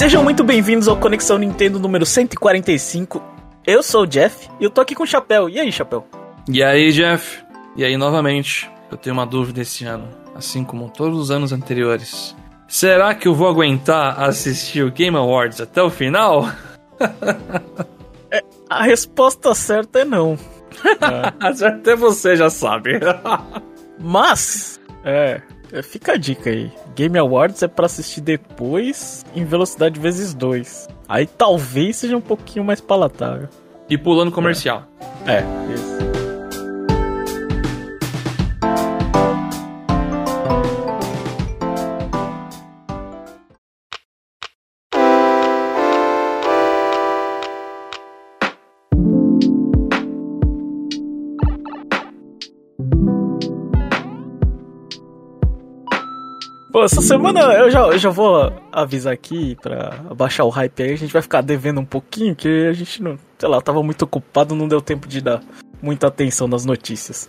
Sejam muito bem-vindos ao Conexão Nintendo número 145. Eu sou o Jeff e eu tô aqui com o Chapéu. E aí, Chapéu? E aí, Jeff? E aí, novamente, eu tenho uma dúvida esse ano, assim como todos os anos anteriores. Será que eu vou aguentar assistir o Game Awards até o final? é, a resposta certa é não. É. Até você já sabe. Mas, é, é, fica a dica aí. Game Awards é para assistir depois em velocidade vezes 2. Aí talvez seja um pouquinho mais palatável. E pulando comercial. É, é isso. Pô, essa semana eu já, eu já vou avisar aqui pra baixar o hype aí. A gente vai ficar devendo um pouquinho, que a gente não. Sei lá, tava muito ocupado, não deu tempo de dar muita atenção nas notícias.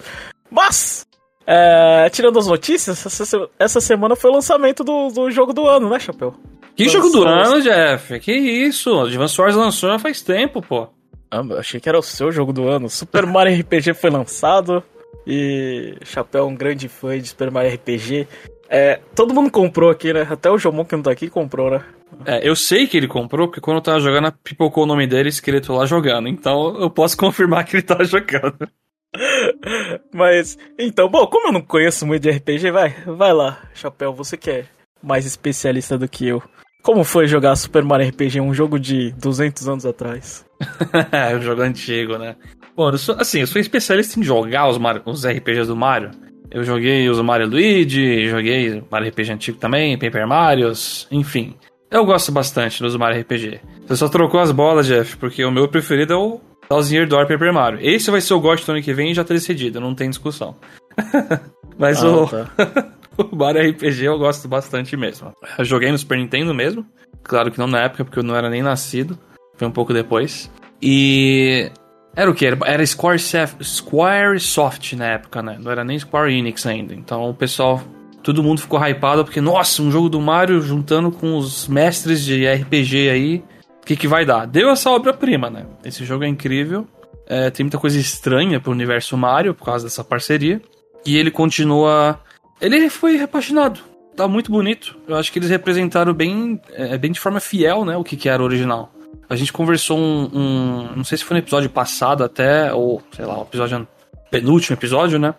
Mas, é, tirando as notícias, essa, essa semana foi o lançamento do, do jogo do ano, né, Chapéu? Que Lançou jogo do ano, Jeff? Que isso? Advance Wars lançou já faz tempo, pô. Ah, achei que era o seu jogo do ano. Super Mario RPG foi lançado. E Chapéu é um grande fã de Super Mario RPG. É, todo mundo comprou aqui, né? Até o Jomon que não tá aqui comprou, né? É, eu sei que ele comprou, porque quando eu tava jogando, pipocou o nome dele escrito lá jogando. Então eu posso confirmar que ele tava jogando. Mas, então, bom, como eu não conheço muito de RPG, vai, vai lá, Chapéu, você que é mais especialista do que eu. Como foi jogar Super Mario RPG, um jogo de 200 anos atrás? é, um jogo antigo, né? Bom, eu sou, assim, eu sou especialista em jogar os, Mario, os RPGs do Mario. Eu joguei os Mario Luigi, joguei Mario RPG antigo também, Paper Marios, enfim. Eu gosto bastante dos Mario RPG. Você só trocou as bolas, Jeff, porque o meu preferido é o Thousand Door Paper Mario. Esse vai ser o GOT do ano que vem e já tá decidido, não tem discussão. Mas ah, o... Tá. o Mario RPG eu gosto bastante mesmo. Eu joguei no Super Nintendo mesmo. Claro que não na época, porque eu não era nem nascido. Foi um pouco depois. E era o que? Era, era Squaresoft na época, né? Não era nem Square Enix ainda. Então o pessoal, todo mundo ficou hypado porque, nossa, um jogo do Mario juntando com os mestres de RPG aí. O que, que vai dar? Deu essa obra-prima, né? Esse jogo é incrível. É, tem muita coisa estranha pro universo Mario por causa dessa parceria. E ele continua. Ele foi repaginado. Tá muito bonito. Eu acho que eles representaram bem, é, bem de forma fiel, né? O que, que era o original. A gente conversou um, um, Não sei se foi no episódio passado até, ou sei lá, o episódio. Penúltimo episódio, né?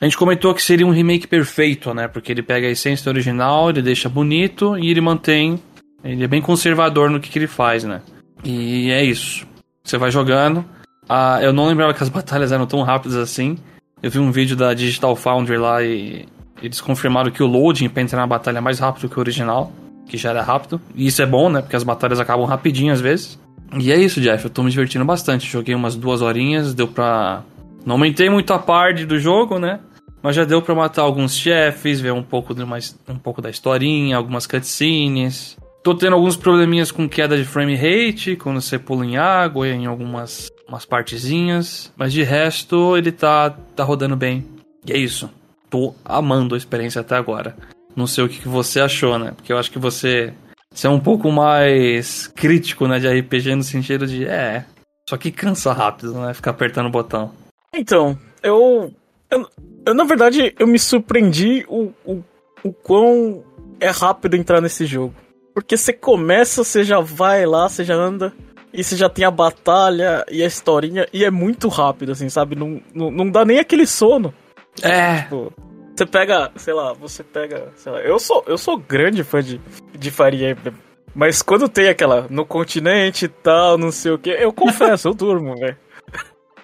A gente comentou que seria um remake perfeito, né? Porque ele pega a essência original, ele deixa bonito e ele mantém. Ele é bem conservador no que, que ele faz, né? E é isso. Você vai jogando. Ah, eu não lembrava que as batalhas eram tão rápidas assim. Eu vi um vídeo da Digital Foundry lá e eles confirmaram que o loading pra entrar na batalha é mais rápido que o original que já era rápido. E isso é bom, né? Porque as batalhas acabam rapidinho às vezes. E é isso, Jeff. Eu tô me divertindo bastante. Joguei umas duas horinhas, deu pra. Não aumentei muito a parte do jogo, né? Mas já deu pra matar alguns chefes, ver um pouco, de mais, um pouco da historinha, algumas cutscenes. Tô tendo alguns probleminhas com queda de frame rate, quando você pula em água, em algumas umas partezinhas. Mas de resto, ele tá, tá rodando bem. E é isso. Tô amando a experiência até agora. Não sei o que você achou, né? Porque eu acho que você, você é um pouco mais crítico, né, de RPG no sentido de, é, só que cansa rápido, né? Ficar apertando o botão. Então, eu, eu, eu na verdade, eu me surpreendi o, o, o quão é rápido entrar nesse jogo. Porque você começa, você já vai lá, você já anda, e você já tem a batalha e a historinha, e é muito rápido, assim, sabe? Não, não, não dá nem aquele sono. É. Tipo, você pega, sei lá, você pega, sei lá, eu sou, eu sou grande fã de, de Fire Emblem. Mas quando tem aquela no continente e tal, não sei o que, eu confesso, eu durmo, velho.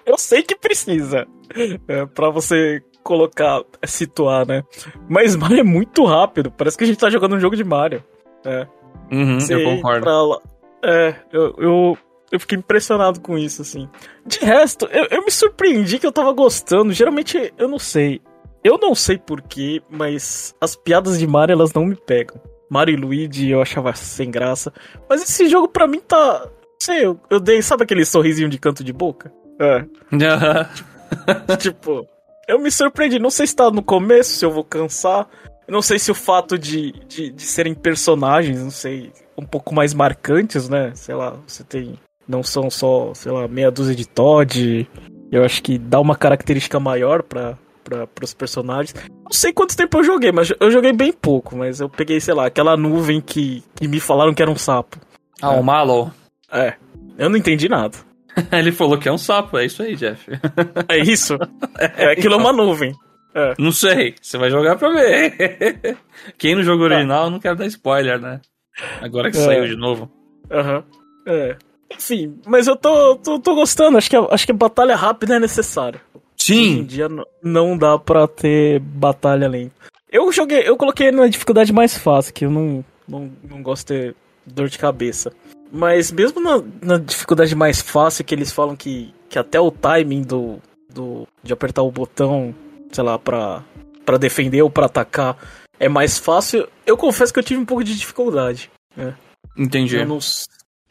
Eu sei que precisa. É, pra você colocar, situar, né? Mas Mario é muito rápido. Parece que a gente tá jogando um jogo de Mario. É. Uhum, eu concordo. É, eu, eu, eu fiquei impressionado com isso, assim. De resto, eu, eu me surpreendi que eu tava gostando. Geralmente, eu não sei. Eu não sei porquê, mas as piadas de Mario elas não me pegam. Mario e Luigi eu achava sem graça. Mas esse jogo pra mim tá. Não sei, eu, eu dei. Sabe aquele sorrisinho de canto de boca? É. tipo, eu me surpreendi. Não sei se tá no começo, se eu vou cansar. Não sei se o fato de, de, de serem personagens, não sei. um pouco mais marcantes, né? Sei lá, você tem. Não são só, sei lá, meia dúzia de Todd. Eu acho que dá uma característica maior para para os personagens. Não sei quanto tempo eu joguei, mas eu joguei bem pouco. Mas eu peguei, sei lá, aquela nuvem que, que me falaram que era um sapo. Ah, é. o Mallow. É. Eu não entendi nada. Ele falou que é um sapo, é isso aí, Jeff. É isso? É, aquilo é uma nuvem. É. Não sei, você vai jogar pra ver. Quem não jogou original, não quero dar spoiler, né? Agora que é. saiu de novo. Aham. Uhum. É. Enfim, mas eu tô, tô, tô gostando, acho que, a, acho que a batalha rápida é necessária. Sim. Hoje em dia não dá pra ter batalha lenta. Eu joguei, eu coloquei na dificuldade mais fácil, que eu não, não, não gosto de ter dor de cabeça. Mas mesmo na, na, dificuldade mais fácil, que eles falam que, que até o timing do, do de apertar o botão, sei lá, pra, pra defender ou pra atacar é mais fácil, eu confesso que eu tive um pouco de dificuldade. Né? Entendi. Eu, não,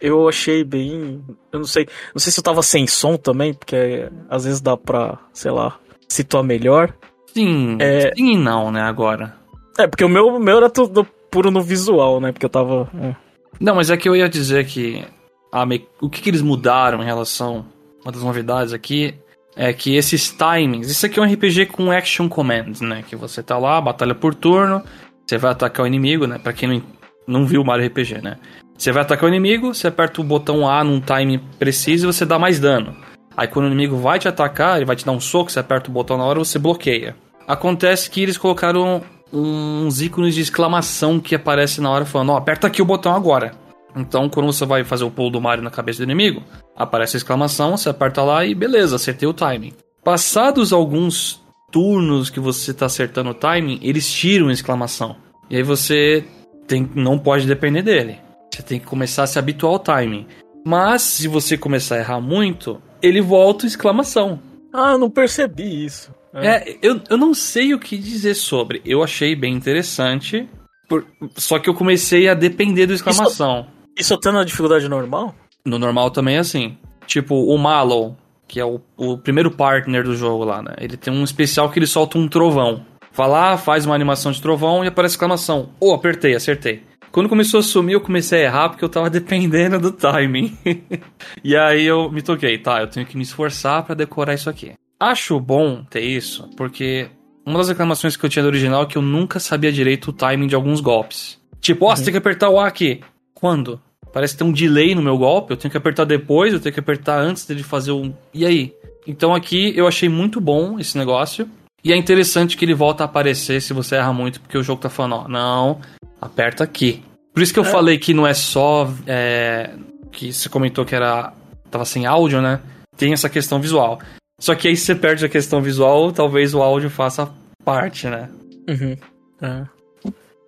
eu achei bem. Eu não sei. Não sei se eu tava sem som também, porque às vezes dá pra, sei lá, situar melhor. Sim, é... sim e não, né, agora. É, porque o meu, o meu era tudo puro no visual, né? Porque eu tava. É. Não, mas é que eu ia dizer que a me... o que, que eles mudaram em relação. Uma das novidades aqui é que esses timings. Isso aqui é um RPG com action commands, né? Que você tá lá, batalha por turno, você vai atacar o inimigo, né? Pra quem não, não viu o Mario RPG, né? Você vai atacar o inimigo, você aperta o botão A num time preciso e você dá mais dano. Aí quando o inimigo vai te atacar, ele vai te dar um soco, você aperta o botão na hora você bloqueia. Acontece que eles colocaram uns ícones de exclamação que aparece na hora falando, ó, oh, aperta aqui o botão agora. Então, quando você vai fazer o pulo do Mario na cabeça do inimigo, aparece a exclamação, você aperta lá e beleza, acertei o timing. Passados alguns turnos que você está acertando o timing, eles tiram a exclamação. E aí você tem, não pode depender dele. Você tem que começar a se habituar ao timing. Mas se você começar a errar muito, ele volta exclamação. Ah, não percebi isso. É, é eu, eu não sei o que dizer sobre. Eu achei bem interessante. Por... Só que eu comecei a depender do exclamação. Isso, isso tá na dificuldade normal? No normal também é assim. Tipo, o Mallow, que é o, o primeiro partner do jogo lá, né? Ele tem um especial que ele solta um trovão. Fala, faz uma animação de trovão e aparece exclamação. Oh, apertei, acertei. Quando começou a sumir, eu comecei a errar porque eu tava dependendo do timing. e aí eu me toquei, tá, eu tenho que me esforçar para decorar isso aqui. Acho bom ter isso, porque uma das reclamações que eu tinha do original é que eu nunca sabia direito o timing de alguns golpes. Tipo, ó, oh, uhum. você tem que apertar o A aqui. Quando? Parece ter um delay no meu golpe, eu tenho que apertar depois, eu tenho que apertar antes dele fazer um. E aí? Então aqui eu achei muito bom esse negócio. E é interessante que ele volta a aparecer se você erra muito, porque o jogo tá falando, ó, não, aperta aqui. Por isso que eu é. falei que não é só. É, que você comentou que era. tava sem áudio, né? Tem essa questão visual. Só que aí se você perde a questão visual, talvez o áudio faça parte, né? Uhum. É.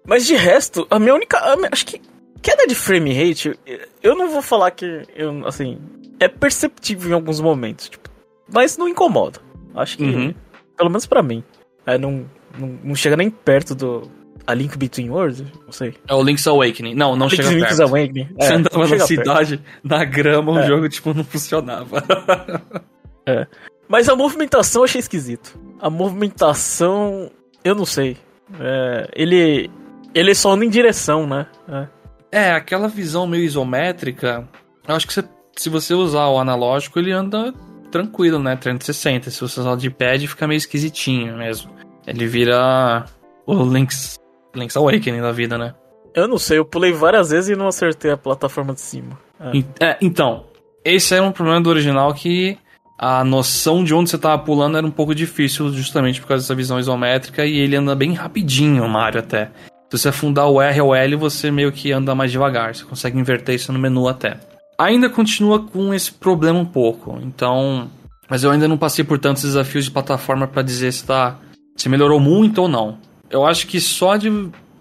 Mas de resto, a minha única. A minha, acho que. Queda de frame rate, eu não vou falar que. Eu, assim. É perceptível em alguns momentos. Tipo, mas não incomoda. Acho que. Uhum. Pelo menos para mim. É, não, não, não chega nem perto do, a Link Between Worlds? Não sei. É o Link's Awakening. Não, não Link's, chega Link's perto. Awakening. É, Você andava na cidade, perto. na grama, o é. jogo, tipo, não funcionava. é. Mas a movimentação eu achei esquisito. A movimentação, eu não sei. É, ele, ele só anda em direção, né? É. é, aquela visão meio isométrica, eu acho que você, se você usar o analógico, ele anda tranquilo, né? 360. Se você usar o de pad, fica meio esquisitinho mesmo. Ele vira o Link's Link's Awakening da vida, né? Eu não sei, eu pulei várias vezes e não acertei a plataforma de cima. É. É, então, esse era um problema do original que a noção de onde você tava pulando era um pouco difícil, justamente por causa dessa visão isométrica, e ele anda bem rapidinho, o Mario, até. Se você afundar o R ou o L, você meio que anda mais devagar, você consegue inverter isso no menu até. Ainda continua com esse problema um pouco, então... Mas eu ainda não passei por tantos desafios de plataforma para dizer se tá... se melhorou muito ou não eu acho que só de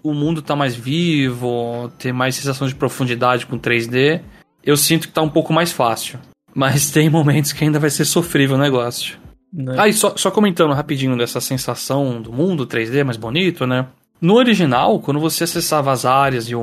o mundo estar tá mais vivo, ter mais sensação de profundidade com 3D, eu sinto que tá um pouco mais fácil. Mas tem momentos que ainda vai ser sofrível o negócio. Né? Ah, e só, só comentando rapidinho dessa sensação do mundo 3D mais bonito, né? No original, quando você acessava as áreas e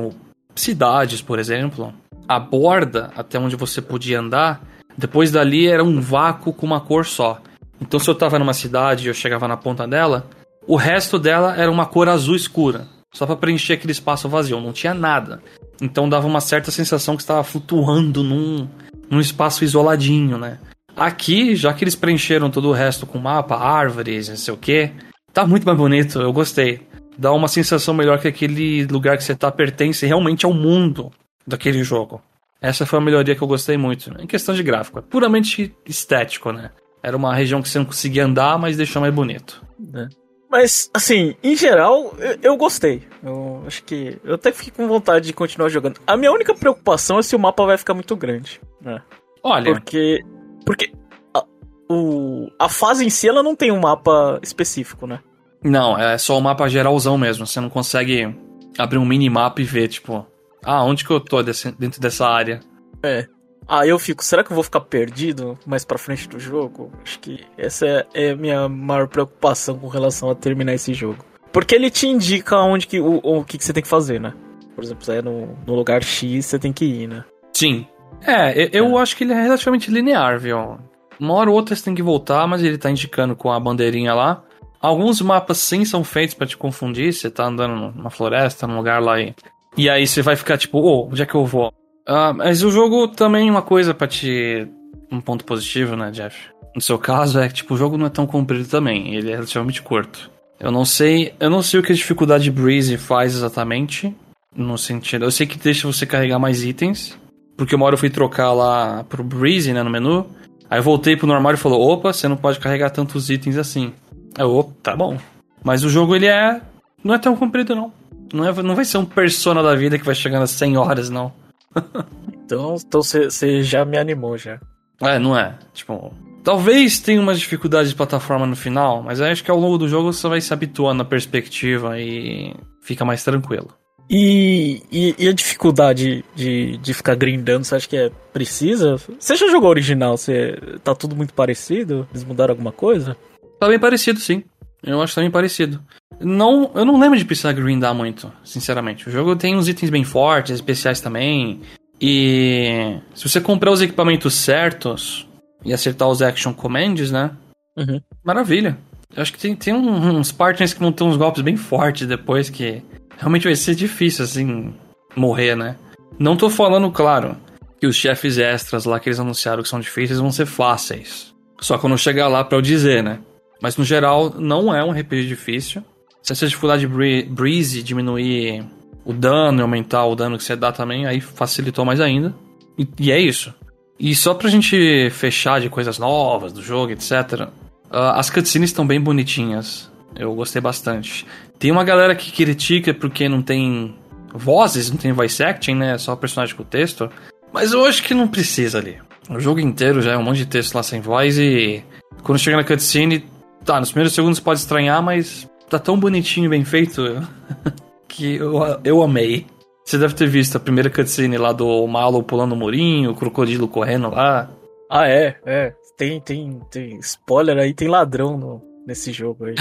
cidades, por exemplo, a borda até onde você podia andar, depois dali era um vácuo com uma cor só. Então se eu tava numa cidade e eu chegava na ponta dela, o resto dela era uma cor azul escura, só para preencher aquele espaço vazio, não tinha nada. Então dava uma certa sensação que estava flutuando num, num espaço isoladinho, né? Aqui, já que eles preencheram todo o resto com mapa, árvores, não sei o que, tá muito mais bonito, eu gostei. Dá uma sensação melhor que aquele lugar que você tá pertence realmente ao mundo daquele jogo. Essa foi a melhoria que eu gostei muito. Em questão de gráfico, é puramente estético, né? Era uma região que você não conseguia andar, mas deixou mais bonito. É. Mas, assim, em geral, eu, eu, gostei. Eu acho que. Eu até fiquei com vontade de continuar jogando. A minha única preocupação é se o mapa vai ficar muito grande. Né? Olha. Porque. Porque. A, o, a fase em si ela não tem um mapa específico, né? Não, é só o um mapa geralzão mesmo. Você não consegue abrir um minimapa e ver, tipo, ah, onde que eu tô desse, dentro dessa área? É. Aí eu fico, será que eu vou ficar perdido mais pra frente do jogo? Acho que essa é, é a minha maior preocupação com relação a terminar esse jogo. Porque ele te indica onde que, o, o que, que você tem que fazer, né? Por exemplo, você é no, no lugar X, você tem que ir, né? Sim. É, eu é. acho que ele é relativamente linear, viu? Uma hora ou outra você tem que voltar, mas ele tá indicando com a bandeirinha lá. Alguns mapas sim são feitos para te confundir. Você tá andando numa floresta, num lugar lá e. E aí você vai ficar tipo, oh, onde é que eu vou? Uh, mas o jogo também, uma coisa para te. Um ponto positivo, né, Jeff? No seu caso, é que tipo, o jogo não é tão comprido também, ele é relativamente curto. Eu não sei. Eu não sei o que a dificuldade Breeze faz exatamente. No sentido. Eu sei que deixa você carregar mais itens. Porque uma hora eu fui trocar lá pro Breeze, né, no menu. Aí eu voltei pro normal e falou: opa, você não pode carregar tantos itens assim. Aí eu, opa, tá bom. Mas o jogo ele é. Não é tão comprido, não. Não, é, não vai ser um persona da vida que vai chegando a 100 horas, não. então você então já me animou já. É, não é. Tipo, talvez tenha umas dificuldades de plataforma no final, mas acho que ao longo do jogo você vai se habituando à perspectiva e fica mais tranquilo. E, e, e, a dificuldade de, de ficar grindando, você acha que é precisa? Você já jogou original? Você, tá tudo muito parecido? Eles mudaram alguma coisa? Tá bem parecido, sim. Eu acho bem parecido. Não, eu não lembro de precisar grindar muito, sinceramente. O jogo tem uns itens bem fortes, especiais também. E se você comprar os equipamentos certos e acertar os action commands, né? Uhum. Maravilha. Eu acho que tem, tem uns partners que vão ter uns golpes bem fortes depois que realmente vai ser difícil, assim, morrer, né? Não tô falando, claro, que os chefes extras lá que eles anunciaram que são difíceis vão ser fáceis. Só quando chegar lá pra eu dizer, né? Mas no geral, não é um RPG difícil. Se essa dificuldade Breeze diminuir o dano e aumentar o dano que você dá também, aí facilitou mais ainda. E, e é isso. E só pra gente fechar de coisas novas do jogo, etc. Uh, ah, as cutscenes estão bem bonitinhas. Eu gostei bastante. Tem uma galera que critica porque não tem vozes, não tem voice acting, né? Só personagem com texto. Mas eu acho que não precisa ali. O jogo inteiro já é um monte de texto lá sem voz e quando chega na cutscene, tá, nos primeiros segundos pode estranhar, mas tá tão bonitinho e bem feito que eu, eu amei. Você deve ter visto a primeira cutscene lá do Malo pulando o murinho, o crocodilo correndo lá. Ah, é, é. Tem, tem, tem spoiler aí, tem ladrão no, nesse jogo aí.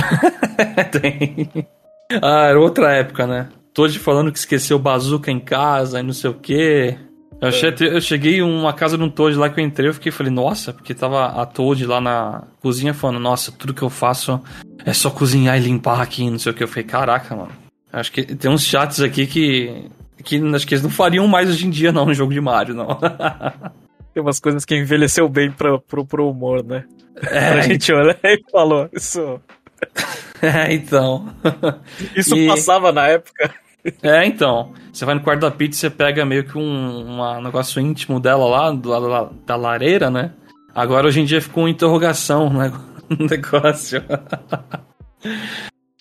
tem. Ah, era outra época, né? Toad falando que esqueceu bazuca em casa e não sei o quê. Eu, achei, eu cheguei uma casa de um Toad lá que eu entrei, eu fiquei falei, nossa, porque tava a Toad lá na cozinha falando, nossa, tudo que eu faço é só cozinhar e limpar aqui, não sei o que. Eu falei, caraca, mano. Acho que tem uns chats aqui que. que acho que eles não fariam mais hoje em dia, não, no jogo de Mario, não. tem umas coisas que envelheceu bem pra, pro, pro humor, né? É. a gente olha e falou, isso. É, então. Isso e... passava na época. É, então. Você vai no quarto da pizza e você pega meio que um, um negócio íntimo dela lá, do lado da, da lareira, né? Agora hoje em dia ficou uma interrogação né? no negócio.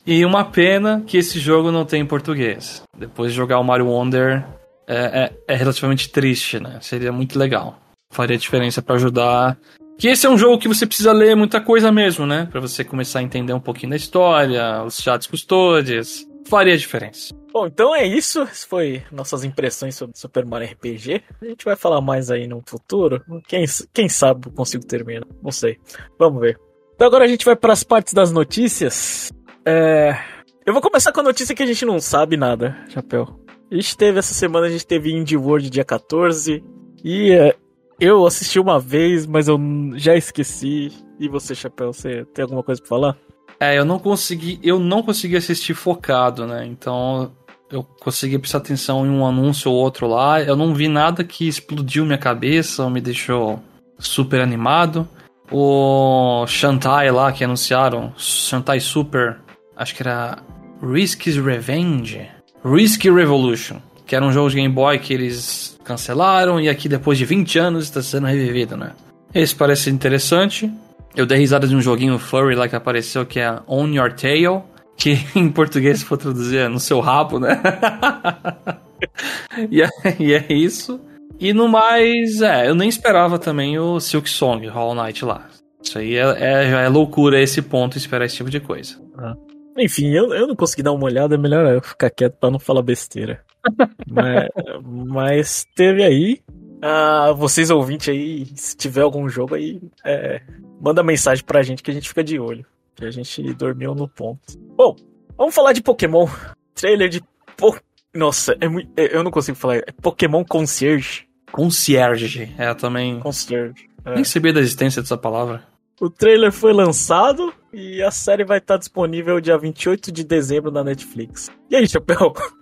e uma pena que esse jogo não tem em português. Depois de jogar o Mario Wonder é, é, é relativamente triste, né? Seria muito legal. Faria diferença para ajudar. Que esse é um jogo que você precisa ler muita coisa mesmo, né? Para você começar a entender um pouquinho da história, os chats custódios. Faria diferença. Bom, então é isso. Essas foi nossas impressões sobre Super Mario RPG. A gente vai falar mais aí no futuro. Quem, quem sabe eu consigo terminar. Não sei. Vamos ver. Então agora a gente vai para as partes das notícias. É... Eu vou começar com a notícia que a gente não sabe nada, Chapéu. A gente teve essa semana, a gente teve Indie World dia 14. E é, eu assisti uma vez, mas eu já esqueci. E você, Chapéu, você tem alguma coisa pra falar? É, eu não consegui, eu não consegui assistir focado, né? Então eu consegui prestar atenção em um anúncio ou outro lá. Eu não vi nada que explodiu minha cabeça ou me deixou super animado. O Shantai lá que anunciaram, Shantai Super, acho que era Risk's Revenge, Risk Revolution, que era um jogo de Game Boy que eles cancelaram e aqui depois de 20 anos está sendo revivido, né? Esse parece interessante. Eu dei risada de um joguinho furry lá que apareceu que é On Your Tail, que em português se for traduzir é no seu rabo, né? e, é, e, é, isso. E no mais, é, eu nem esperava também o Silk Song, Hollow Knight lá. Isso aí é, é, já é loucura esse ponto esperar esse tipo de coisa. Ah. Enfim, eu, eu não consegui dar uma olhada, é melhor eu ficar quieto pra não falar besteira. mas, mas, teve aí. Ah, vocês ouvintes aí, se tiver algum jogo aí, é, manda mensagem pra gente que a gente fica de olho. Que a gente dormiu no ponto. Bom, vamos falar de Pokémon. Trailer de po... Nossa, é muito... É, eu não consigo falar. É Pokémon Concierge. Concierge, é também. Concierge. É. Nem sabia da existência dessa palavra. O trailer foi lançado e a série vai estar disponível dia 28 de dezembro na Netflix. E aí, Chapéu?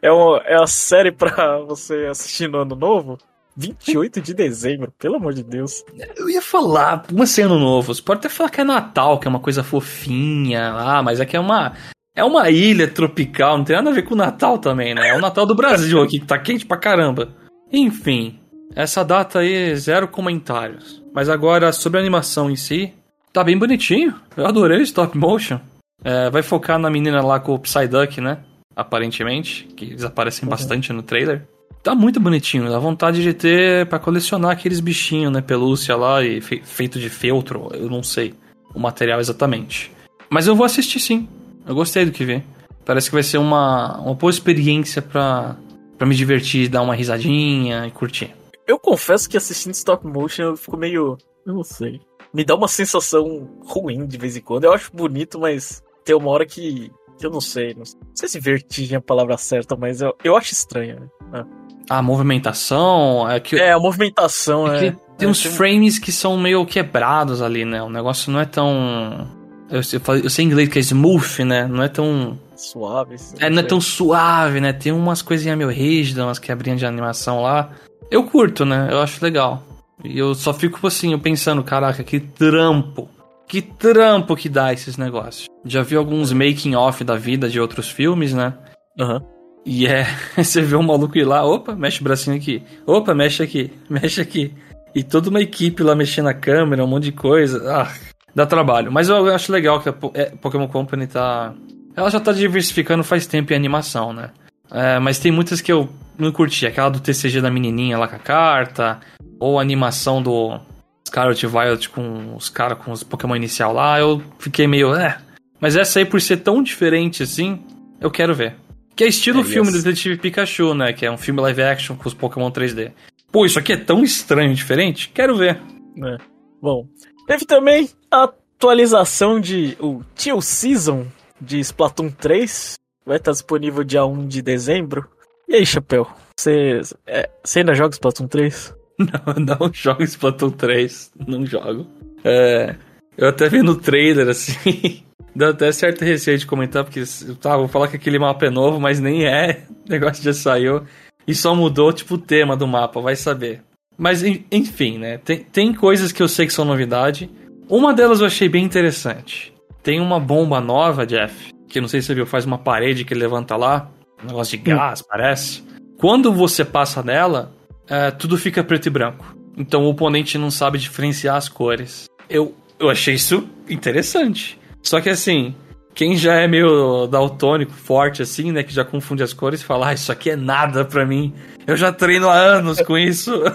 É, uma, é a série pra você assistir no ano novo? 28 de dezembro, pelo amor de Deus. Eu ia falar, uma ser ano novo. Você pode até falar que é Natal, que é uma coisa fofinha lá, mas é que é uma. É uma ilha tropical, não tem nada a ver com o Natal também, né? É o Natal do Brasil aqui, que tá quente pra caramba. Enfim, essa data aí, zero comentários. Mas agora, sobre a animação em si, tá bem bonitinho. Eu adorei o stop motion. É, vai focar na menina lá com o Psyduck, né? Aparentemente, que eles aparecem uhum. bastante no trailer. Tá muito bonitinho, dá vontade de ter para colecionar aqueles bichinhos, né? Pelúcia lá e fe feito de feltro, eu não sei o material exatamente. Mas eu vou assistir sim. Eu gostei do que vi. Parece que vai ser uma, uma boa experiência pra, pra me divertir, dar uma risadinha e curtir. Eu confesso que assistindo stop motion eu fico meio. Eu não sei. Me dá uma sensação ruim de vez em quando. Eu acho bonito, mas tem uma hora que. Eu não sei. Não sei se vertigem é a palavra certa, mas eu, eu acho estranho. Né? A movimentação. É, que, é a movimentação é. é tem uns tem... frames que são meio quebrados ali, né? O negócio não é tão. Eu, eu, eu sei em inglês que é smooth, né? Não é tão. Suave. É, não é tão suave, né? Tem umas coisinhas meio rígidas, umas quebrinhas de animação lá. Eu curto, né? Eu acho legal. E eu só fico assim, eu pensando, caraca, que trampo. Que trampo que dá esses negócios. Já vi alguns making off da vida de outros filmes, né? Aham. Uhum. E é, você vê um maluco ir lá, opa, mexe o bracinho aqui. Opa, mexe aqui, mexe aqui. E toda uma equipe lá mexendo a câmera, um monte de coisa. Ah, dá trabalho. Mas eu acho legal que a é, Pokémon Company tá. Ela já tá diversificando faz tempo em animação, né? É, mas tem muitas que eu não curti. Aquela do TCG da menininha lá com a carta, ou a animação do Scarlet Violet com os caras com os Pokémon inicial lá, eu fiquei meio, é. Mas essa aí, por ser tão diferente assim, eu quero ver. Que é estilo é, filme yes. do Detetive Pikachu, né? Que é um filme live action com os Pokémon 3D. Pô, isso aqui é tão estranho e diferente? Quero ver. É. Bom, teve também a atualização de o Tio Season de Splatoon 3. Vai estar disponível dia 1 de dezembro. E aí, Chapéu? Você, é, você ainda joga Splatoon 3? Não, não jogo Splatoon 3. Não jogo. É, eu até vi no trailer, assim. Dá até certo receio de comentar, porque tá, vou falar que aquele mapa é novo, mas nem é. O negócio já saiu. E só mudou, tipo, o tema do mapa, vai saber. Mas, enfim, né? Tem, tem coisas que eu sei que são novidade. Uma delas eu achei bem interessante. Tem uma bomba nova, Jeff, que não sei se você viu, faz uma parede que levanta lá. Um negócio de gás, hum. parece. Quando você passa nela, é, tudo fica preto e branco. Então o oponente não sabe diferenciar as cores. Eu, eu achei isso interessante. Só que assim, quem já é meio daltônico, forte assim, né, que já confunde as cores, fala, ah, isso aqui é nada pra mim. Eu já treino há anos com isso.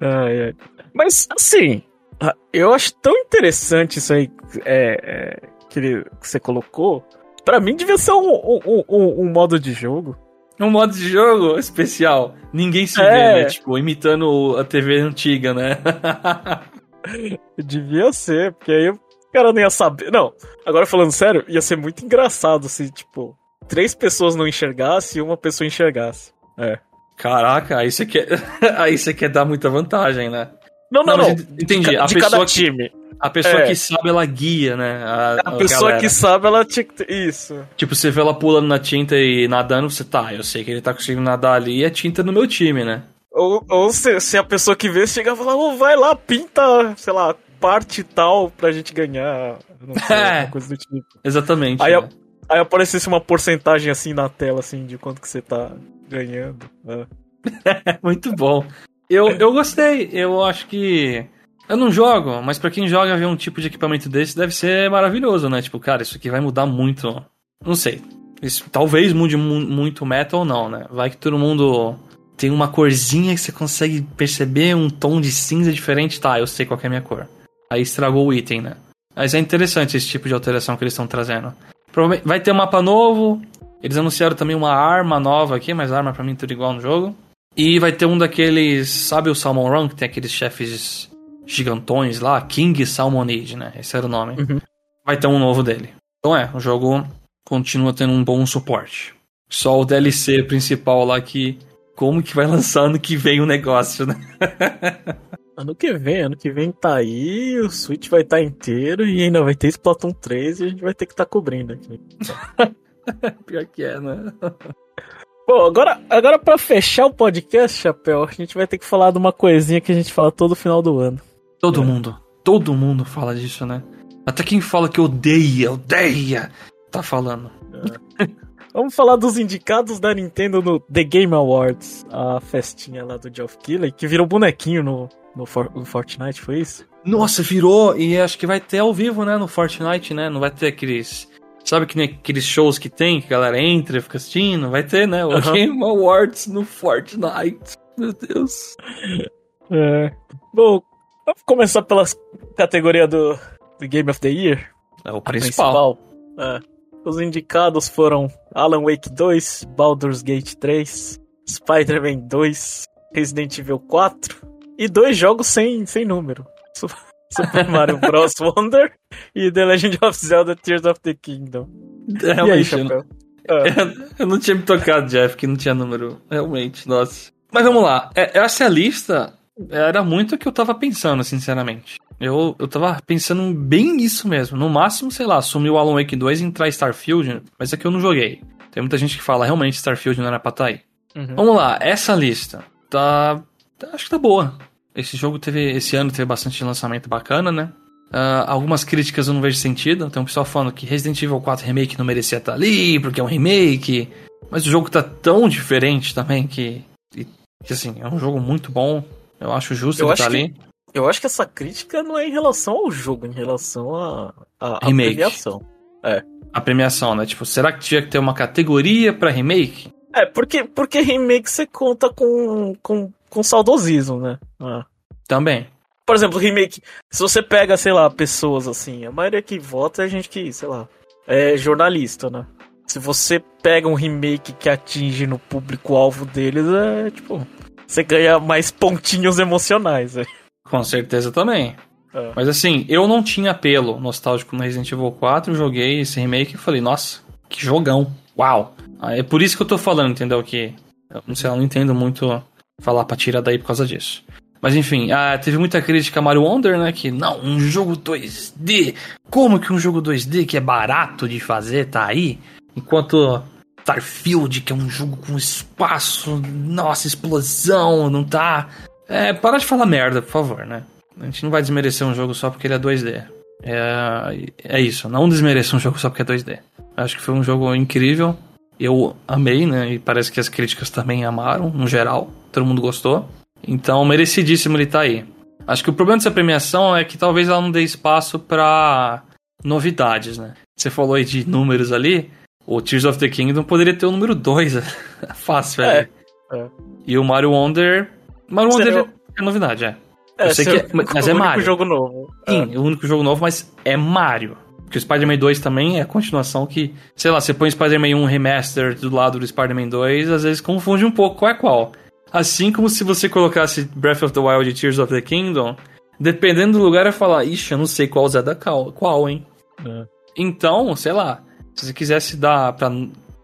ai, ai. Mas assim, eu acho tão interessante isso aí é, é, que você colocou, Pra mim devia ser um, um, um, um modo de jogo. Um modo de jogo especial. Ninguém se é. vê, né? Tipo, imitando a TV antiga, né? devia ser, porque aí cara não ia saber. Não, agora falando sério, ia ser muito engraçado se, tipo, três pessoas não enxergassem e uma pessoa enxergasse. É. Caraca, aí você quer, aí você quer dar muita vantagem, né? Não, não, Não, não. entendi. De, A de pessoa cada que- time. A pessoa É. que sabe, ela guia, né? A, A pessoa que sabe, ela tinha que. Isso. Tipo, você vê ela pulando na tinta e nadando, você tá, eu sei que ele tá conseguindo nadar ali e é tinta no meu time, né? Ou, ou se, se a pessoa que vê chegar e falar, "Ô, vai lá, pinta, sei lá, parte tal pra gente ganhar. Não sei, É. coisa do tipo. Exatamente. Aí, né? Aí aparecesse uma porcentagem assim na tela, assim, de quanto que você tá ganhando. né? Muito bom. Eu, eu gostei. Eu acho que. Eu não jogo, mas pra quem joga ver um tipo de equipamento desse deve ser maravilhoso, né? Tipo, cara, isso aqui vai mudar muito. Não sei. Isso, talvez mude mu muito o meta ou não, né? Vai que todo mundo tem uma corzinha que você consegue perceber um tom de cinza diferente. Tá, eu sei qual é a minha cor. Aí estragou o item, né? Mas é interessante esse tipo de alteração que eles estão trazendo. Provavelmente vai ter um mapa novo. Eles anunciaram também uma arma nova aqui, mas arma pra mim tudo igual no jogo. E vai ter um daqueles. Sabe o Salmon Run, que tem aqueles chefes gigantões lá? King Salmonade, né? Esse era o nome. Uhum. Vai ter um novo dele. Então é, o jogo continua tendo um bom suporte. Só o DLC principal lá que. Como que vai lançar ano que vem o negócio, né? Ano que vem, ano que vem tá aí, o Switch vai estar inteiro e ainda vai ter Splatoon 3 e a gente vai ter que estar cobrindo aqui. Pior que é, né? Bom, agora, agora pra fechar o podcast, Chapéu, a gente vai ter que falar de uma coisinha que a gente fala todo final do ano. Todo É. mundo. Todo mundo fala disso, né? Até quem fala que odeia, odeia, tá falando. Vamos falar dos indicados da Nintendo no The Game Awards, a festinha lá do Geoff Keighley, que virou bonequinho no, no, For- no Fortnite, foi isso? Nossa, virou e acho que vai ter ao vivo, né? No Fortnite, né? Não vai ter aqueles. Sabe que nem aqueles shows que tem, que a galera entra e fica assistindo? Vai ter, né? O Aham. Game Awards no Fortnite. Meu Deus. É. Bom, vamos começar pela categoria do, do Game of the Year. É o a principal. É. Os indicados foram Alan Wake 2, Baldur's Gate 3, Spider-Man 2, Resident Evil 4 e dois jogos sem, sem número. Su- Super Mario Bros. Wonder e The Legend of Zelda Tears of the Kingdom. E aí, Realmente, eu não- Chapéu? É. eu não tinha me tocado, Jeff, que não tinha número. Realmente, nossa. Mas vamos lá. É- Essa lista era muito o que eu tava pensando, sinceramente. Eu, eu tava pensando bem nisso mesmo. No máximo, sei lá, assumir o Alan Wake 2 e entrar Starfield, mas é que eu não joguei. Tem muita gente que fala, realmente, Starfield não era pra tá aí. Uhum. Vamos lá, essa lista tá. Tá- Acho que tá boa. Esse jogo teve. Esse ano teve bastante lançamento bacana, né? Ah, algumas críticas eu não vejo sentido. Tem um pessoal falando que Resident Evil 4 Remake não merecia estar ali, porque é um remake. Mas o jogo tá tão diferente também que. que assim, é um jogo muito bom. Eu acho justo Eu ele acho tá ali. Eu acho que essa crítica não é em relação ao jogo, é em relação à a, a, Remake. premiação. A premiação, né? Tipo, será que tinha que ter uma categoria pra remake? É, porque, porque remake você conta com, com, com saudosismo, né? Ah. Também. Por exemplo, remake, se você pega, sei lá, pessoas assim, a maioria que vota é gente que, sei lá, é jornalista, né? Se você pega um remake que atinge no público-alvo deles, é tipo, você ganha mais pontinhos emocionais. É. Com certeza também. É. Mas assim, eu não tinha apelo nostálgico no Resident Evil 4, eu joguei esse remake e falei, nossa, que jogão. Uau. É por isso que eu tô falando, entendeu? Que. Eu não sei, eu não entendo muito falar pra tirar daí por causa disso. Mas enfim, ah, teve muita crítica a Mario Wonder, né? Que não, um jogo 2D. Como que um jogo 2D que é barato de fazer tá aí? Enquanto Starfield, que é um jogo com espaço, nossa, explosão, não tá. É, para de falar merda, por favor, né? A gente não vai desmerecer um jogo só porque ele é 2D. É, é isso, não desmereça um jogo só porque é 2D. Acho que foi um jogo incrível. Eu amei, né? E parece que as críticas também amaram, no geral. Todo mundo gostou. Então, merecidíssimo ele tá aí. Acho que o problema dessa premiação é que talvez ela não dê espaço pra novidades, né? Você falou aí de números ali. O Tears of the Kingdom poderia ter o número 2. Fácil, É, velho. é. E o Mario Wonder. Mario Wonder é novidade, é. É, Eu sei que é- mas o é único Mario. jogo novo. Sim, o único jogo novo, mas é Mario. Porque o Spider-Man 2 também é a continuação que, sei lá, você põe Spider-Man 1 Remaster do lado do Spider-Man 2, às vezes confunde um pouco qual é qual. Assim como se você colocasse Breath of the Wild e Tears of the Kingdom, dependendo do lugar, é falar, ixi, eu não sei qual é da qual, qual hein? É. Então, sei lá, se você quisesse dar pra.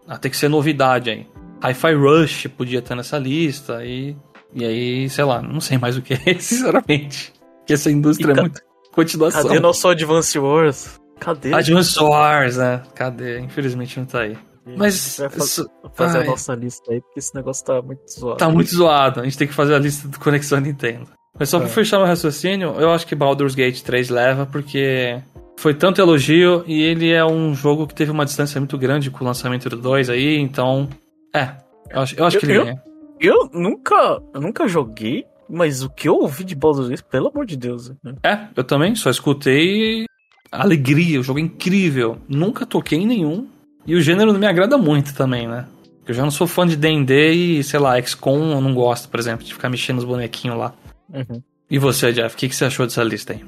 Ah, tem que ser novidade aí. Hi-Fi Rush podia estar nessa lista e. E aí, sei lá, não sei mais o que é, sinceramente. Porque essa indústria E é muito continuação. Cadê nosso Advance Wars? Cadê? Advance Wars, né? Cadê? Infelizmente não tá aí. A Mas gente vai fazer a nossa lista aí, porque esse negócio tá muito zoado. tá muito zoado. A gente tem que fazer a lista do Conexão Nintendo. Mas só pra É. fechar meu raciocínio, eu acho que Baldur's Gate 3 leva, porque foi tanto elogio e ele é um jogo que teve uma distância muito grande com o lançamento do 2 aí, então. É. Eu acho, eu acho que ele Eu- ganha. Eu nunca, eu nunca joguei, mas o que eu ouvi de Baldur's Gate, pelo amor de Deus. né? É, eu também, só escutei alegria, o jogo é incrível. Nunca toquei em nenhum. E o gênero não me agrada muito também, né? Eu já não sou fã de D&D e, sei lá, XCOM eu não gosto, por exemplo, de ficar mexendo nos bonequinhos lá. Uhum. E você, Jeff, o que, que você achou dessa lista aí?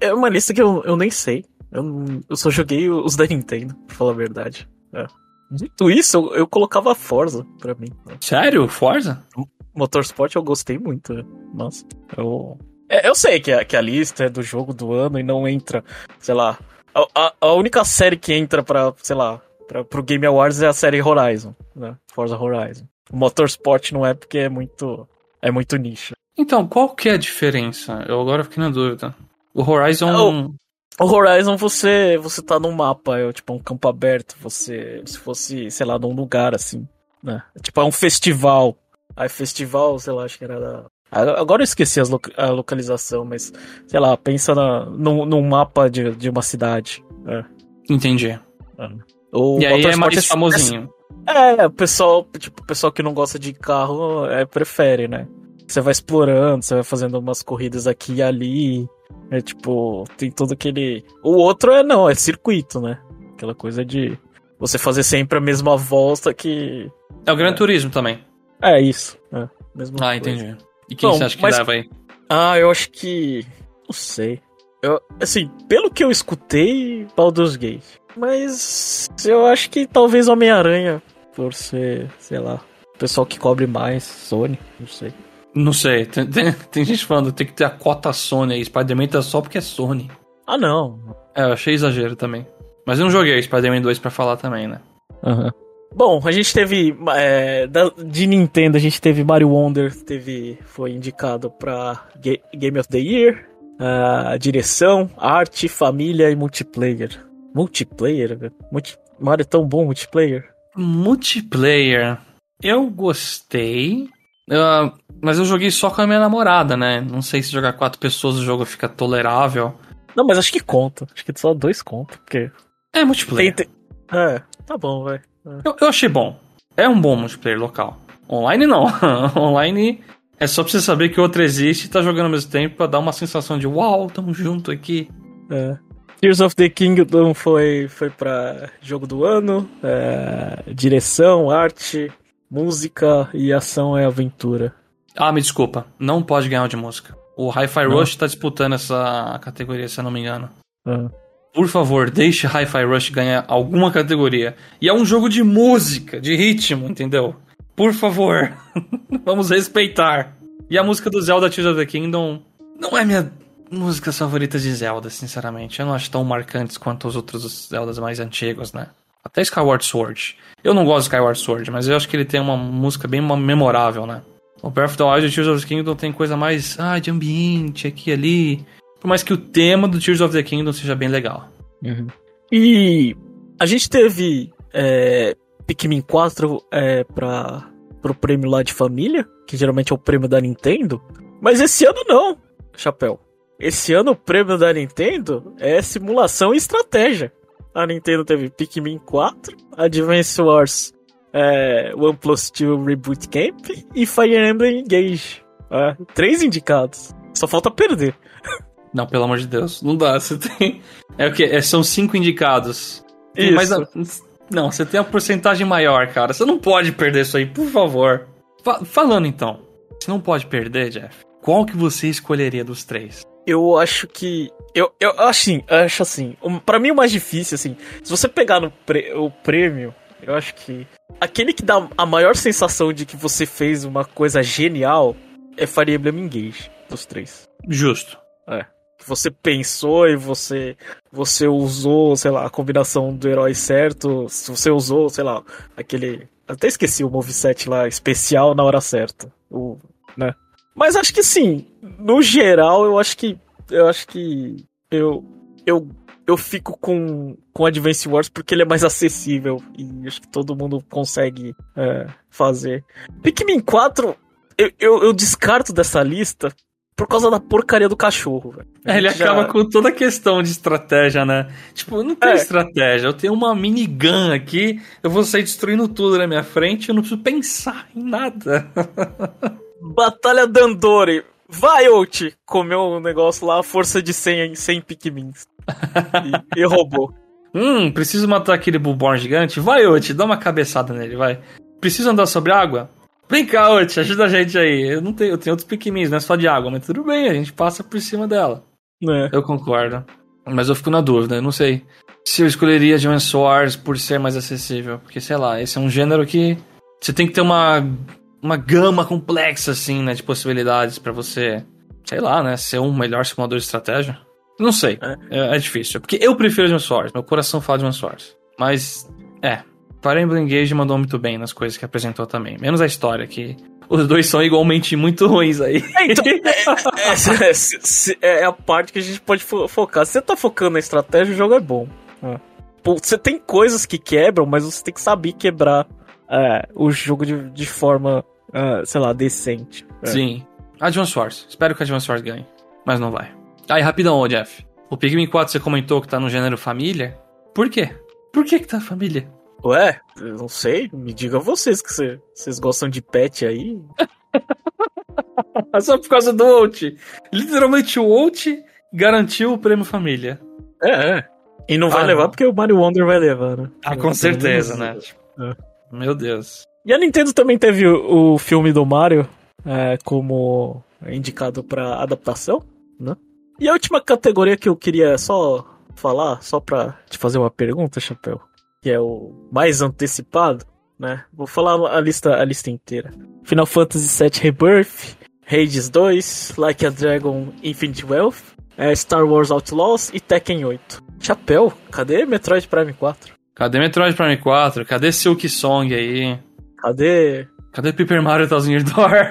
É uma lista que eu, eu nem sei. Eu, eu só joguei os da Nintendo, pra falar a verdade. É. Dito isso, eu, eu colocava Forza pra mim. Sério? Forza? Motorsport eu gostei muito? Nossa, eu. É, eu sei que a, que a lista é do jogo do ano e não entra, sei lá. A, a- a única série que entra pra, sei lá, pra, pro Game Awards é a série Horizon, né? Forza Horizon. O Motorsport não é porque é muito. É muito nicho. Então, qual que é a diferença? Eu agora fiquei na dúvida. O Horizon... O Horizon você você tá num mapa, é tipo um campo aberto, você se fosse, sei lá, num lugar assim, né? Tipo é um festival. Aí festival, sei lá, acho que era da Agora eu esqueci as loca- a localização, mas sei lá, pensa na, num, num mapa de, de uma cidade. É. Entendi. O e aí é mais famosinho. É, o pessoal, tipo, o pessoal que não gosta de carro é, prefere, né? Você vai explorando, você vai fazendo umas corridas aqui e ali. É tipo, tem todo aquele. O outro é não, é circuito, né? Aquela coisa de você fazer sempre a mesma volta que. É o Gran É. Turismo também. É isso. É, mesma Ah, coisa. entendi. E quem Bom, você acha que mas- leva aí? Ah, eu acho que. Não sei. Eu, assim, pelo que eu escutei, Baldur's Gate. Mas eu acho que talvez Homem-Aranha, por ser, sei lá, o pessoal que cobre mais, Sony, não sei. Não sei. Tem, tem- tem gente falando tem que ter a cota Sony aí. Spider-Man tá só porque é Sony. Ah, não. É, eu achei exagero também. Mas eu não joguei Spider-Man 2 pra falar também, né? Bom, a gente teve. é, da- de Nintendo, a gente teve Mario Wonder, teve, foi indicado pra Ga- Game of the Year. a direção, arte, família e multiplayer. Multiplayer? velho? Multi, Mario é tão bom multiplayer? Multiplayer. Eu gostei. ah, mas eu joguei só com a minha namorada, né? Não sei se jogar quatro pessoas o jogo fica tolerável. Não, mas acho que conta. Acho que só dois conta. Porque. É multiplayer. Tem, tem- É, tá bom, vai. Eu, eu achei bom. É um bom multiplayer local. Online não. Online é só pra você saber que o outro existe e tá jogando ao mesmo tempo pra dar uma sensação de uau, tamo junto aqui. É. Tears of the Kingdom foi, foi pra jogo do ano. é, direção, arte, música e ação é aventura. Ah, me desculpa. Não pode ganhar de música. O Hi-Fi? Rush tá disputando essa categoria, se eu não me engano. Ah. Por favor, deixe Hi-Fi Rush ganhar alguma categoria. E é um jogo de música, de ritmo, entendeu? Por favor, vamos respeitar. E a música do Zelda Tears of the Kingdom não é minha música favorita de Zelda, sinceramente. Eu não acho tão marcantes quanto os outros Zeldas mais antigos, né? Até Skyward Sword. Eu não gosto de Skyward Sword, mas eu acho que ele tem uma música bem memorável, né? O Breath of the Wild e Tears of the Kingdom tem coisa mais ah, de ambiente aqui e ali. Por mais que o tema do Tears of the Kingdom seja bem legal. E a gente teve é, Pikmin 4 é, pra, pro prêmio lá de família, que geralmente é o prêmio da Nintendo. Mas esse ano não, Chapéu. Esse ano o prêmio da Nintendo é simulação e estratégia. A Nintendo teve Pikmin 4, Advance Wars é, One Plus 2 Reboot Camp e Fire Emblem Engage. É, três indicados. Só falta perder. Não, pelo amor de Deus, não dá. Você tem. É o quê? É, são cinco indicados. Mais a- Não, você tem a porcentagem maior, cara. Você não pode perder isso aí, por favor. Fa- falando então, você não pode perder, Jeff. Qual que você escolheria dos três? Eu acho que. Eu, eu assim, acho assim. Pra mim o mais difícil, assim. Se você pegar no prê- o prêmio, eu acho que. Aquele que dá a maior sensação de que você fez uma coisa genial é Fire Emblem Engage, dos três. Justo. Que você pensou e você. Você usou, sei lá, a combinação do herói certo. Se você usou, sei lá, aquele. Até esqueci o moveset lá especial na hora certa. O, né? Mas acho que sim, no geral, eu acho que. Eu acho que. Eu. Eu, eu fico com, com Advance Wars porque ele é mais acessível. E acho que todo mundo consegue é, fazer. Pikmin 4, eu, eu, eu descarto dessa lista por causa da porcaria do cachorro, velho. É, ele Já- acaba com toda a questão de estratégia, né? Tipo, não tem É. estratégia. Eu tenho uma minigun aqui, eu vou sair destruindo tudo na minha frente, eu não preciso pensar em nada. Batalha Dandori. Vai, Out! Comeu um negócio lá, força de 100 em 100 Pikmins. E, e roubou. Hum, preciso matar aquele Bullborn gigante? Vai, Oti, dá uma cabeçada nele, vai. Preciso andar sobre água? Vem cá, Oti, ajuda a gente aí. Eu não tenho, eu tenho outros Pikmins, não é só de água, mas tudo bem, a gente passa por cima dela. Né? Eu concordo. Mas eu fico na dúvida, eu não sei se eu escolheria Advance Wars por ser mais acessível. Porque, sei lá, esse é um gênero que você tem que ter uma, uma gama complexa, assim, né, de possibilidades pra você, sei lá, né, ser um melhor simulador de estratégia. Não sei, é, é difícil. Porque eu prefiro Advance Wars, meu coração fala Advance Wars. Mas, é, Fire Emblem Engage mandou muito bem nas coisas que apresentou também. Menos a história, que os dois são igualmente muito ruins aí. É, então, é, é, se- é a parte que a gente pode fo- focar. Se você tá focando na estratégia, o jogo é bom. É. Pô, Você tem coisas que quebram, mas você tem que saber quebrar é, o jogo de, de forma, é, sei lá, decente. É. Sim. Advance Wars. Espero que Advance Wars ganhe. Mas não vai. Aí, rapidão, ô Jeff. O Pikmin 4 você comentou que tá no gênero família. Por quê? Por que que tá família? Ué, não sei, me digam vocês que cê- vocês gostam de pet aí. É só por causa do Out. Literalmente o Out garantiu o prêmio família. É, é. E não vai Ah, levar não. porque o Mario Wonder vai levar, né? Ah, com certeza, né? É. Meu Deus. E a Nintendo também teve o, o filme do Mario é, como indicado pra adaptação, né? E a última categoria que eu queria só falar, só pra te fazer uma pergunta, Chapéu, que é o mais antecipado, né? Vou falar a lista, a lista inteira. Final Fantasy VII Rebirth, Hades 2, Like a Dragon Infinite Wealth, é, Star Wars Outlaws e Tekken 8. Chapéu, cadê Metroid Prime 4? Cadê Metroid Prime 4? Cadê Silk Song aí? Cadê, Cadê Paper Mario Thousand Year Door?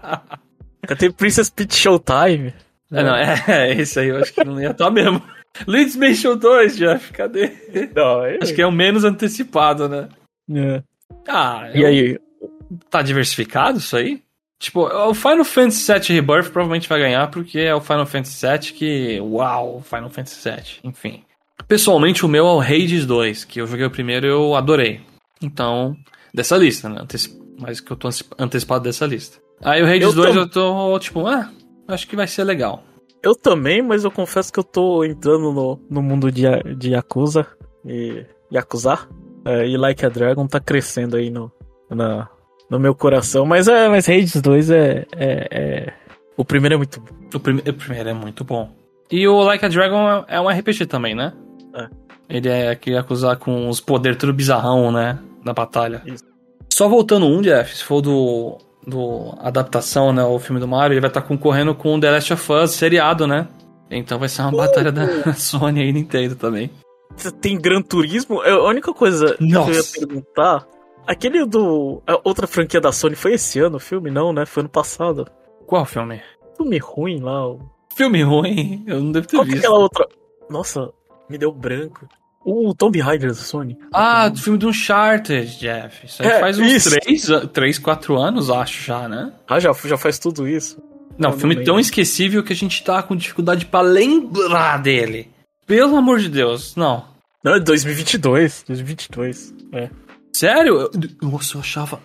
cadê Princess Peach Showtime? é, não, é, é, esse aí eu acho que não ia estar mesmo. Luigi's Mansion 2, Jeff, cadê? Não, é- Acho que é o menos antecipado, né? É. Ah, E eu- aí? tá diversificado isso aí? Tipo, o Final Fantasy VII Rebirth provavelmente vai ganhar porque é o Final Fantasy VII que... Uau, Final Fantasy VII, enfim. Pessoalmente, o meu é o Hades 2, que eu joguei o primeiro e eu adorei. Então, dessa lista, né? Anteci- Mas que eu tô anteci- antecipado dessa lista. Aí o Hades Eu 2 tam- eu tô, tipo, ah, acho que vai ser legal. Eu também, mas eu confesso que eu tô entrando no, no mundo de, de Yakuza e Yakuza. É, e Like a Dragon tá crescendo aí no, na, no meu coração. Mas é, mas Hades 2 é, é, é- O primeiro é muito bom. O, prime- o primeiro é muito bom. E o Like a Dragon é é um RPG também, né? É. Ele é aquele acusar com os poderes tudo bizarrão, né? Na batalha. Isso. Só voltando um, Jeff, se for do, do adaptação, né? O filme do Mario, ele vai estar concorrendo com o The Last of Us seriado, né? Então vai ser uma batalha da Sony e Nintendo também. Você tem Gran Turismo? É, A única coisa que eu ia Nossa. perguntar. Aquele do. A outra franquia da Sony foi esse ano o filme? Não, né? Foi ano passado. Qual filme? Filme ruim lá. o- Filme ruim? Eu não devo ter Qual que é visto. aquela outra? Nossa, me deu branco. O Tomb Raider da Sony. Ah, do filme do Uncharted, Jeff. Isso aí É, faz uns isso. 3, três, 4 anos, acho já, né? Ah, já, já faz tudo isso. Não, filme lembro. tão esquecível que a gente tá com dificuldade pra lembrar dele. Pelo amor de Deus, não. Não, é 2022. 2022. É. Sério? Eu- Nossa, eu achava.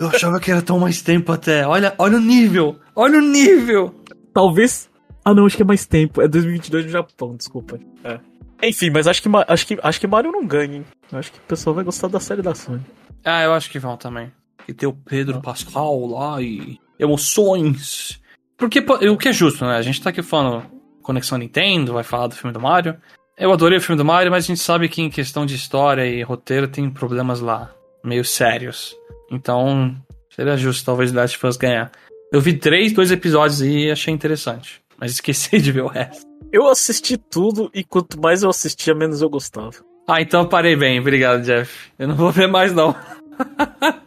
Eu achava que era tão mais tempo até. Olha, olha o nível. Olha o nível. Talvez. Ah, não, acho que é mais tempo. É 2022 no Japão, desculpa. É. Enfim, mas acho que, acho que, acho que Mario não ganha, hein? Acho que o pessoal vai gostar da série da Sony. Ah, eu acho que vão também. E ter o Pedro Pascal lá e. Emoções. Porque o que é justo, né? A gente tá aqui falando Conexão Nintendo, vai falar do filme do Mario. Eu adorei o filme do Mario, mas a gente sabe que em questão de história e roteiro tem problemas lá, meio sérios. Então, seria justo talvez Last of Us ganhar. Eu vi três, dois episódios e achei interessante. Mas esqueci de ver o resto. Eu assisti tudo e quanto mais eu assistia, menos eu gostava. Ah, então eu parei bem. Obrigado, Jeff. Eu não vou ver mais, não.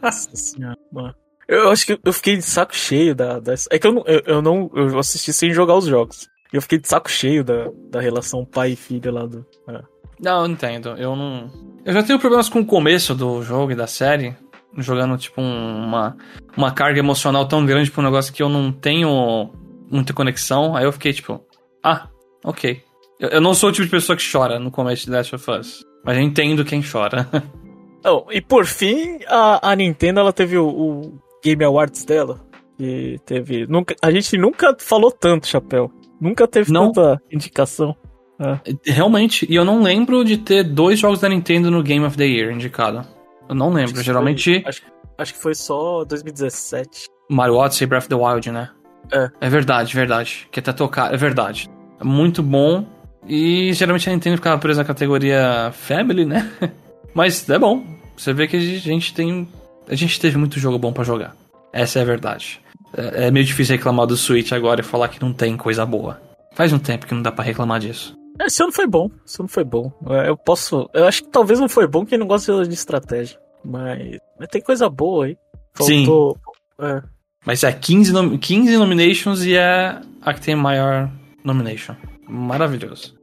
Nossa senhora. mano. Eu acho que eu fiquei de saco cheio da. da é que eu não, eu, eu, não. Eu assisti sem jogar os jogos. E eu fiquei de saco cheio da, da relação pai e filha lá do. É. Não, eu entendo. Eu não. Eu já tenho problemas com o começo do jogo e da série. Jogando, tipo, um, uma, uma carga emocional tão grande pra um negócio que eu não tenho muita conexão. Aí eu fiquei, tipo, ah, ok. Eu, eu não sou o tipo de pessoa que chora no começo de Last of Us. Mas eu entendo quem chora. oh, e por fim, a, a Nintendo ela teve o, o Game Awards dela. E teve. Nunca, a gente nunca falou tanto, Chapéu. Nunca teve não. tanta indicação. É. Realmente, e eu não lembro de ter dois jogos da Nintendo no Game of the Year indicado. Eu não lembro, acho geralmente. Foi, acho, acho, que foi só 2017. Mario Odyssey e Breath of the Wild, né? É. É verdade, verdade. Que até tocar. É verdade. É muito bom. E geralmente a Nintendo ficava presa na categoria Family, né? Mas é bom. Você vê que a gente tem. A gente teve muito jogo bom para jogar. Essa é a verdade. É, é meio difícil reclamar do Switch agora e falar que não tem coisa boa. Faz um tempo que não dá para reclamar disso. Esse ano foi bom. Esse ano foi bom. É, eu posso. Eu acho que talvez não foi bom quem não gosta de estratégia. Mas, mas tem coisa boa aí. Faltou, Sim. É. Mas é 15, nom 15 nominations e é a que tem maior nomination. Maravilhoso.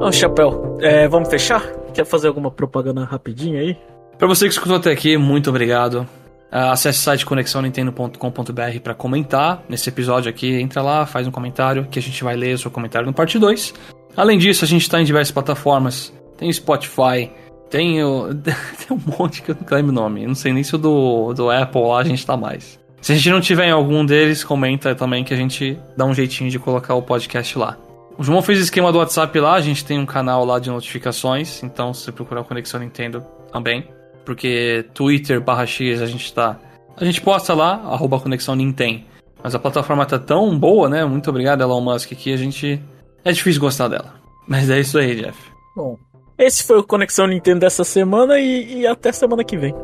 Ô, Chapéu, é, vamos fechar? Quer fazer alguma propaganda rapidinho aí? Para você que escutou até aqui, muito obrigado. Uh, acesse o site conexãonintendo.com.br para comentar nesse episódio aqui. Entra lá, faz um comentário que a gente vai ler o seu comentário no parte 2. Além disso, a gente está em diversas plataformas. Tem Spotify, tem, o... tem um monte que eu não lembro o nome. Não sei nem se o do, do Apple lá a gente tá mais. Se a gente não tiver em algum deles, comenta também que a gente dá um jeitinho de colocar o podcast lá. O João fez o esquema do WhatsApp lá, a gente tem um canal lá de notificações, então se você procurar o Conexão Nintendo também, porque Twitter barra X a gente tá. A gente posta lá, arroba Conexão Nintendo. Mas a plataforma tá tão boa, né? Muito obrigado, Elon Musk, que a gente. É difícil gostar dela. Mas é isso aí, Jeff. Bom, esse foi o Conexão Nintendo dessa semana e, e até semana que vem.